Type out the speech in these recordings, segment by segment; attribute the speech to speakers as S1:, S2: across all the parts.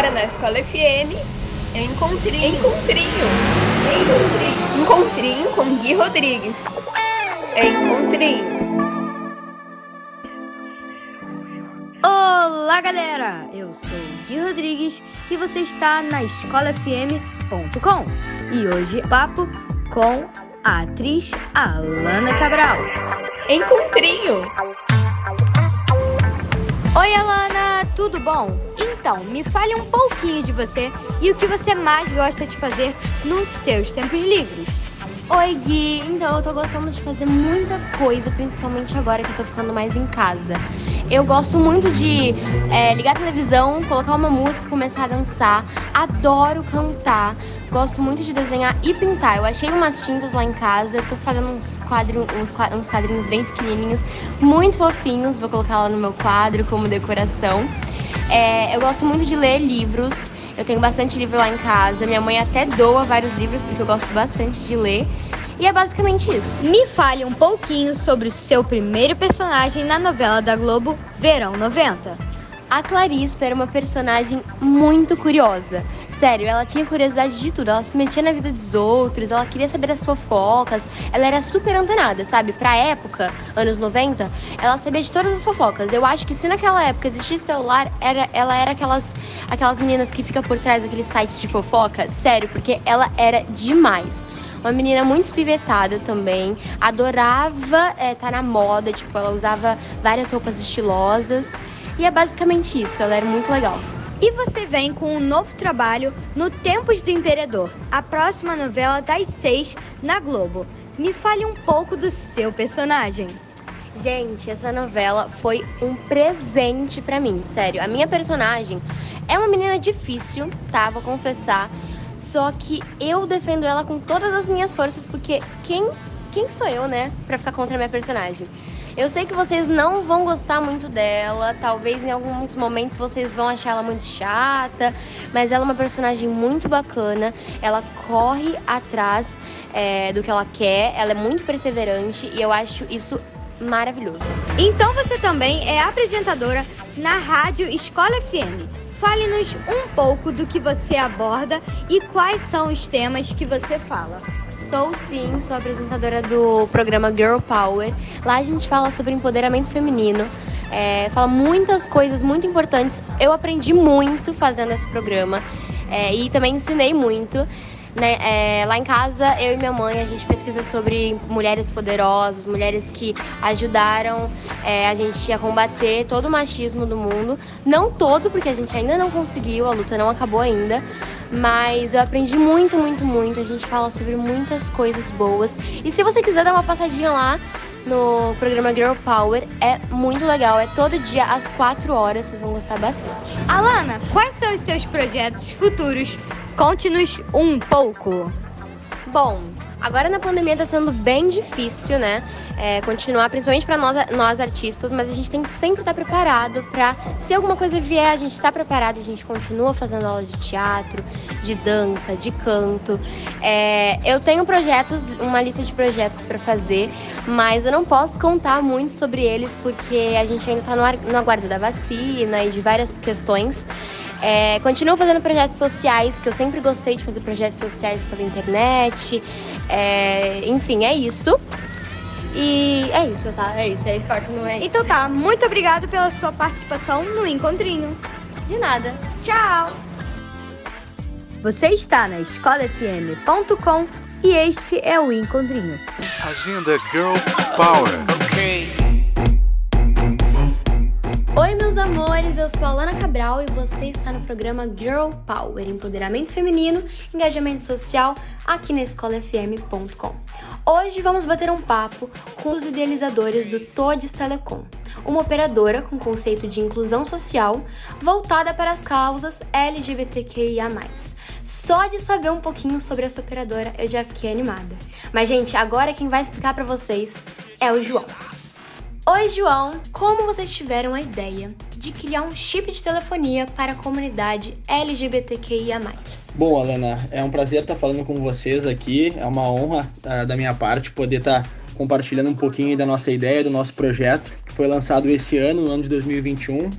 S1: agora na Escola FM, Encontrinho. Encontrinho. Encontrinho. Encontrinho com Gui Rodrigues. Encontrinho.
S2: Olá, galera! Eu sou o Gui Rodrigues e você está na escolafm.com. E hoje papo com a atriz Alana Cabral.
S1: Encontrinho.
S2: Oi, Alana, tudo bom? Então, me fale um pouquinho de você e o que você mais gosta de fazer nos seus tempos livres.
S3: Oi, Gui. Então, eu tô gostando de fazer muita coisa, principalmente agora que eu tô ficando mais em casa. Eu gosto muito de é, ligar a televisão, colocar uma música, começar a dançar. Adoro cantar. Gosto muito de desenhar e pintar. Eu achei umas tintas lá em casa. Eu tô fazendo uns, quadrinhos, uns, uns quadrinhos bem pequenininhos, muito fofinhos. Vou colocar lá no meu quadro como decoração. É, eu gosto muito de ler livros. Eu tenho bastante livro lá em casa. Minha mãe até doa vários livros porque eu gosto bastante de ler. E é basicamente isso.
S2: Me fale um pouquinho sobre o seu primeiro personagem na novela da Globo Verão 90.
S3: A Clarissa era uma personagem muito curiosa. Sério, ela tinha curiosidade de tudo. Ela se metia na vida dos outros, ela queria saber das fofocas. Ela era super antenada, sabe? Pra época, anos 90, ela sabia de todas as fofocas. Eu acho que se naquela época existisse celular, era, ela era aquelas, aquelas meninas que ficam por trás daqueles sites de fofoca. Sério, porque ela era demais. Uma menina muito espivetada também, adorava estar é, tá na moda, tipo, ela usava várias roupas estilosas. E é basicamente isso, ela era muito legal.
S2: E você vem com um novo trabalho no Tempos do Imperador, a próxima novela das seis na Globo. Me fale um pouco do seu personagem.
S3: Gente, essa novela foi um presente para mim, sério. A minha personagem é uma menina difícil, tá? Vou confessar. Só que eu defendo ela com todas as minhas forças, porque quem, quem sou eu, né, pra ficar contra a minha personagem? Eu sei que vocês não vão gostar muito dela, talvez em alguns momentos vocês vão achar ela muito chata, mas ela é uma personagem muito bacana, ela corre atrás é, do que ela quer, ela é muito perseverante e eu acho isso maravilhoso.
S2: Então você também é apresentadora na rádio Escola FM. Fale-nos um pouco do que você aborda e quais são os temas que você fala.
S3: Sou sim, sou apresentadora do programa Girl Power. Lá a gente fala sobre empoderamento feminino, é, fala muitas coisas muito importantes. Eu aprendi muito fazendo esse programa é, e também ensinei muito. Né? É, lá em casa, eu e minha mãe, a gente pesquisa sobre mulheres poderosas, mulheres que ajudaram é, a gente a combater todo o machismo do mundo. Não todo, porque a gente ainda não conseguiu, a luta não acabou ainda. Mas eu aprendi muito, muito, muito. A gente fala sobre muitas coisas boas. E se você quiser dar uma passadinha lá no programa Girl Power, é muito legal. É todo dia às 4 horas, vocês vão gostar bastante.
S2: Alana, quais são os seus projetos futuros Conte-nos um pouco.
S3: Bom, agora na pandemia tá sendo bem difícil, né? É, continuar, principalmente para nós, nós artistas, mas a gente tem que sempre estar tá preparado para, se alguma coisa vier, a gente está preparado, a gente continua fazendo aula de teatro, de dança, de canto. É, eu tenho projetos, uma lista de projetos para fazer, mas eu não posso contar muito sobre eles porque a gente ainda está no, no aguardo da vacina e de várias questões. É, continuo fazendo projetos sociais, que eu sempre gostei de fazer projetos sociais pela internet. É, enfim, é isso. E é isso, tá? É isso, é isso, não é isso.
S2: Então tá, muito obrigado pela sua participação no Encontrinho.
S3: De nada.
S2: Tchau! Você está na escolafm.com e este é o Encontrinho.
S4: Agenda Girl Power.
S3: Ok. Oi, meus amores, eu sou a Alana Cabral e você está no programa Girl Power Empoderamento Feminino, Engajamento Social, aqui na escolafm.com. Hoje vamos bater um papo com os idealizadores do Todes Telecom, uma operadora com conceito de inclusão social voltada para as causas LGBTQIA. Só de saber um pouquinho sobre essa operadora eu já fiquei animada. Mas, gente, agora quem vai explicar para vocês é o João. Oi, João! Como vocês tiveram a ideia de criar um chip de telefonia para a comunidade LGBTQIA?
S5: Bom, Alana, é um prazer estar falando com vocês aqui. É uma honra uh, da minha parte poder estar compartilhando um pouquinho da nossa ideia, do nosso projeto, que foi lançado esse ano, no ano de 2021.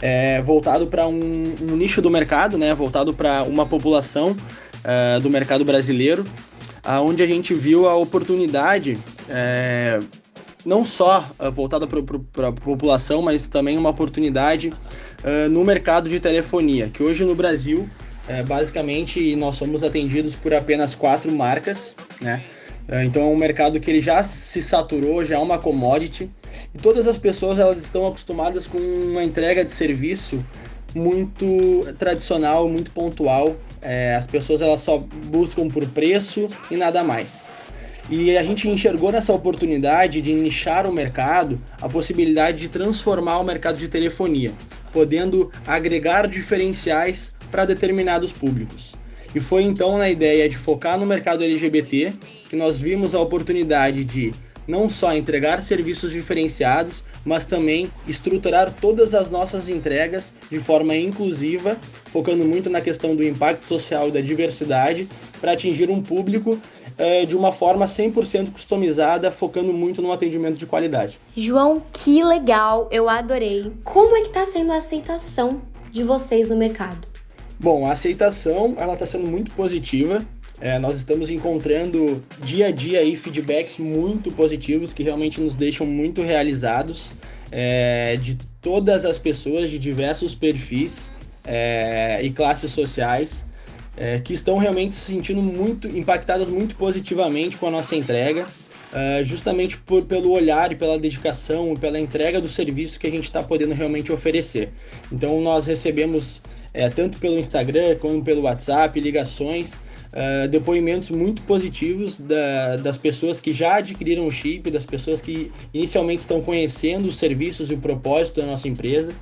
S5: é, voltado para um, um, nicho do mercado, né? Voltado para uma população uh, do mercado brasileiro, aonde a gente viu a oportunidade é, não só uh, voltada para a população, mas também uma oportunidade uh, no mercado de telefonia, que hoje no Brasil, uh, basicamente, nós somos atendidos por apenas quatro marcas, né? então é um mercado que ele já se saturou, já é uma commodity, e todas as pessoas elas estão acostumadas com uma entrega de serviço muito tradicional, muito pontual. É, as pessoas elas só buscam por preço e nada mais. E a gente enxergou nessa oportunidade de nichar o mercado a possibilidade de transformar o mercado de telefonia, podendo agregar diferenciais para determinados públicos. E foi então na ideia de focar no mercado LGBT que nós vimos a oportunidade de não só entregar serviços diferenciados, mas também estruturar todas as nossas entregas de forma inclusiva, focando muito na questão do impacto social e da diversidade, para atingir um público é, de uma forma 100% customizada, focando muito no atendimento de qualidade.
S6: João, que legal, eu adorei. Como é que está sendo a aceitação de vocês no mercado?
S5: Bom, a aceitação ela está sendo muito positiva. É, nós estamos encontrando dia a dia aí feedbacks muito positivos que realmente nos deixam muito realizados é, de todas as pessoas de diversos perfis é, e classes sociais é, que estão realmente se sentindo muito impactadas muito positivamente com a nossa entrega, uh, justamente por, pelo olhar e pela dedicação e pela entrega do serviço que a gente está podendo realmente oferecer. Então nós recebemos é, tanto pelo Instagram como pelo WhatsApp ligações Uh, depoimentos muito positivos da, das pessoas que já adquiriram o chip, das pessoas que inicialmente estão conhecendo os serviços e o propósito da nossa empresa.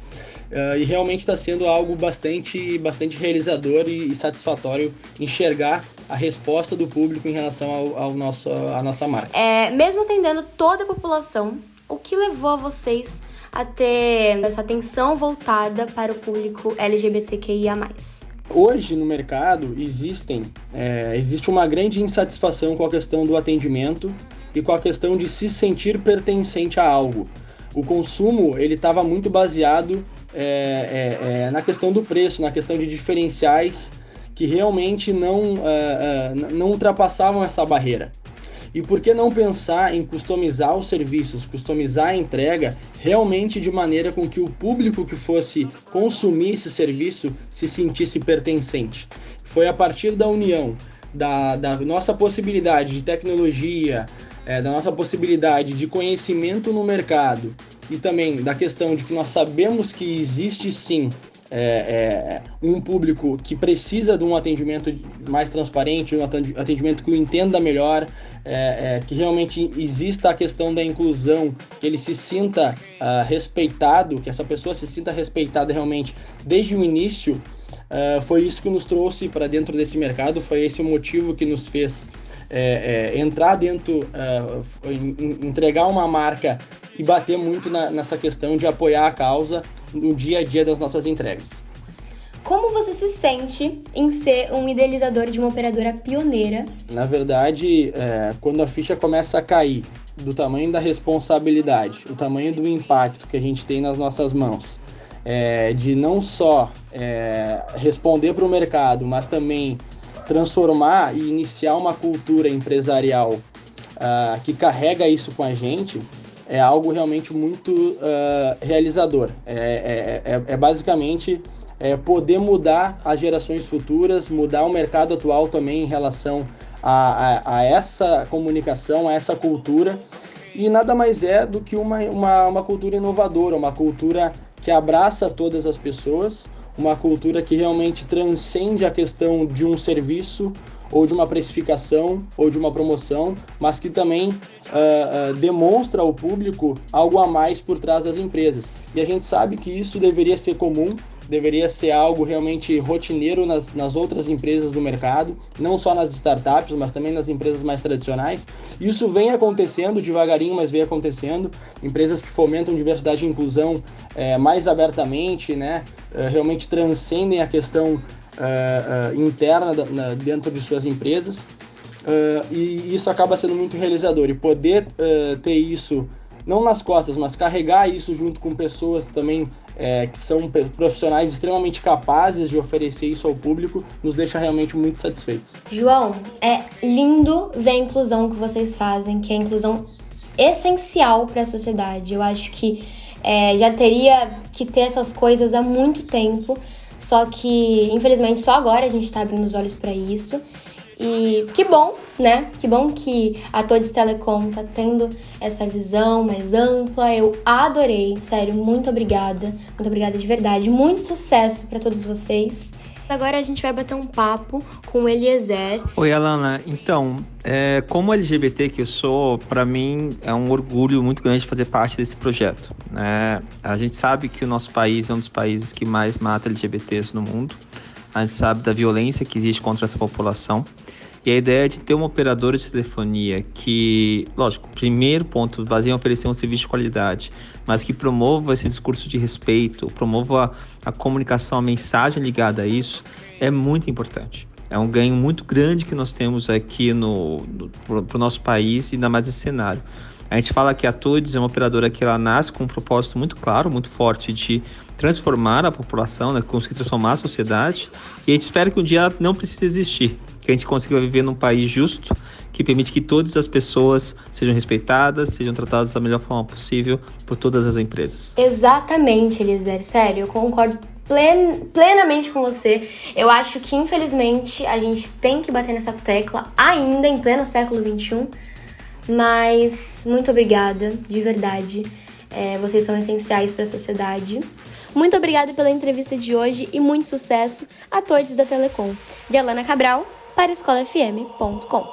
S5: Uh, e realmente está sendo algo bastante, bastante realizador e, e, satisfatório enxergar a resposta do público em relação ao, ao nosso, à nossa marca.
S6: É, mesmo atendendo toda a população, o que levou a vocês a ter essa atenção voltada para o público LGBTQIA+.
S5: Hoje no mercado existem é, existe uma grande insatisfação com a questão do atendimento e com a questão de se sentir pertencente a algo. O consumo ele estava muito baseado é, é, é, na questão do preço, na questão de diferenciais que realmente não, é, é, não ultrapassavam essa barreira. E por que não pensar em customizar os serviços, customizar a entrega realmente de maneira com que o público que fosse consumir esse serviço se sentisse pertencente? Foi a partir da união da, da nossa possibilidade de tecnologia, é, da nossa possibilidade de conhecimento no mercado e também da questão de que nós sabemos que existe sim é, é, um público que precisa de um atendimento mais transparente, um atendimento que o entenda melhor, é, é, que realmente exista a questão da inclusão, que ele se sinta uh, respeitado, que essa pessoa se sinta respeitada realmente desde o início. Uh, foi isso que nos trouxe para dentro desse mercado, foi esse o motivo que nos fez é, é, entrar dentro, uh, entregar uma marca e bater muito na, nessa questão de apoiar a causa no dia a dia das nossas entregas.
S6: Como você se sente em ser um idealizador de uma operadora pioneira?
S5: Na verdade, é, quando a ficha começa a cair do tamanho da responsabilidade, o tamanho do impacto que a gente tem nas nossas mãos, é, de não só é, responder para o mercado, mas também transformar e iniciar uma cultura empresarial uh, que carrega isso com a gente é algo realmente muito uh, realizador. É, é, é, é basicamente é, poder mudar as gerações futuras, mudar o mercado atual também em relação a, a, a essa comunicação, a essa cultura. E nada mais é do que uma, uma, uma cultura inovadora, uma cultura que abraça todas as pessoas, uma cultura que realmente transcende a questão de um serviço ou de uma precificação ou de uma promoção, mas que também uh, uh, demonstra ao público algo a mais por trás das empresas. E a gente sabe que isso deveria ser comum, deveria ser algo realmente rotineiro nas, nas outras empresas do mercado, não só nas startups, mas também nas empresas mais tradicionais. Isso vem acontecendo devagarinho, mas vem acontecendo. Empresas que fomentam diversidade e inclusão é, mais abertamente, né? É, realmente transcendem a questão uh, interna da, na, dentro de suas empresas. E isso acaba sendo muito realizador. E poder ter isso não nas costas, mas carregar isso junto com pessoas também que são profissionais extremamente capazes de oferecer isso ao público, nos deixa realmente muito satisfeitos.
S6: João, é lindo ver a inclusão que vocês fazem, que é a inclusão essencial para a sociedade. Eu acho que é, já teria que ter essas coisas há muito tempo, só que infelizmente só agora a gente está abrindo os olhos para isso. E que bom, né? Que bom que a Todes Telecom tá tendo essa visão mais ampla. Eu adorei, sério, muito obrigada. Muito obrigada de verdade. Muito sucesso para todos vocês. Agora a gente vai bater um papo com o Eliezer.
S7: Oi, Alana. Então, é, como LGBT que eu sou, para mim é um orgulho muito grande fazer parte desse projeto. Né? A gente sabe que o nosso país é um dos países que mais mata LGBTs no mundo. A gente sabe da violência que existe contra essa população. E a ideia é de ter uma operadora de telefonia que, lógico, primeiro ponto, baseia em oferecer um serviço de qualidade, mas que promova esse discurso de respeito, promova a, comunicação, a mensagem ligada a isso, é muito importante. É um ganho muito grande que nós temos aqui no, no para o nosso país e ainda mais nesse cenário. A gente fala que a Todes é uma operadora que ela nasce com um propósito muito claro, muito forte de transformar a população, né, conseguir transformar a sociedade, e a gente espera que um dia ela não precise existir que a gente consiga viver num país justo, que permite que todas as pessoas sejam respeitadas, sejam tratadas da melhor forma possível por todas as empresas.
S6: Exatamente, Eliezer. Sério, eu concordo plen plenamente com você. Eu acho que, infelizmente, a gente tem que bater nessa tecla ainda em pleno século XXI. Mas muito obrigada, de verdade. É, vocês são essenciais para a sociedade. Muito obrigada pela entrevista de hoje e muito sucesso a todos da Telecom. De Alana Cabral, para escolafm.com.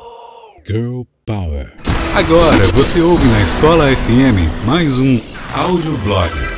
S4: Girl Power. Agora você ouve na Escola FM mais um áudio blog.